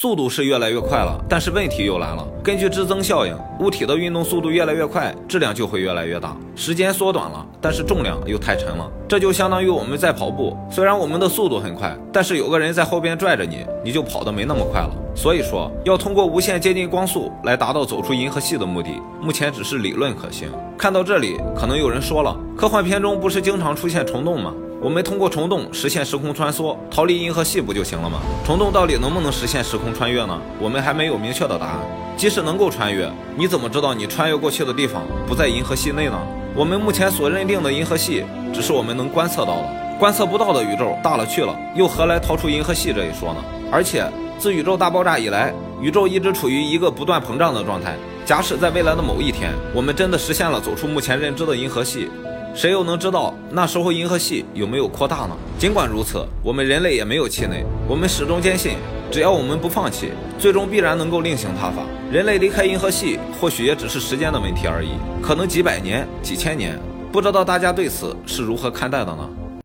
速度是越来越快了，但是问题又来了。根据质增效应，物体的运动速度越来越快，质量就会越来越大。时间缩短了，但是重量又太沉了。这就相当于我们在跑步，虽然我们的速度很快，但是有个人在后边拽着你，你就跑得没那么快了。所以说，要通过无限接近光速来达到走出银河系的目的，目前只是理论可行。看到这里，可能有人说了，科幻片中不是经常出现虫洞吗？我们通过虫洞实现时空穿梭，逃离银河系不就行了吗？虫洞到底能不能实现时空穿越呢？我们还没有明确的答案。即使能够穿越，你怎么知道你穿越过去的地方不在银河系内呢？我们目前所认定的银河系，只是我们能观测到的，观测不到的宇宙大了去了，又何来逃出银河系这一说呢？而且自宇宙大爆炸以来，宇宙一直处于一个不断膨胀的状态。假使在未来的某一天，我们真的实现了走出目前认知的银河系。谁又能知道那时候银河系有没有扩大呢？尽管如此，我们人类也没有气馁。我们始终坚信，只要我们不放弃，最终必然能够另行他法。人类离开银河系，或许也只是时间的问题而已，可能几百年、几千年。不知道大家对此是如何看待的呢？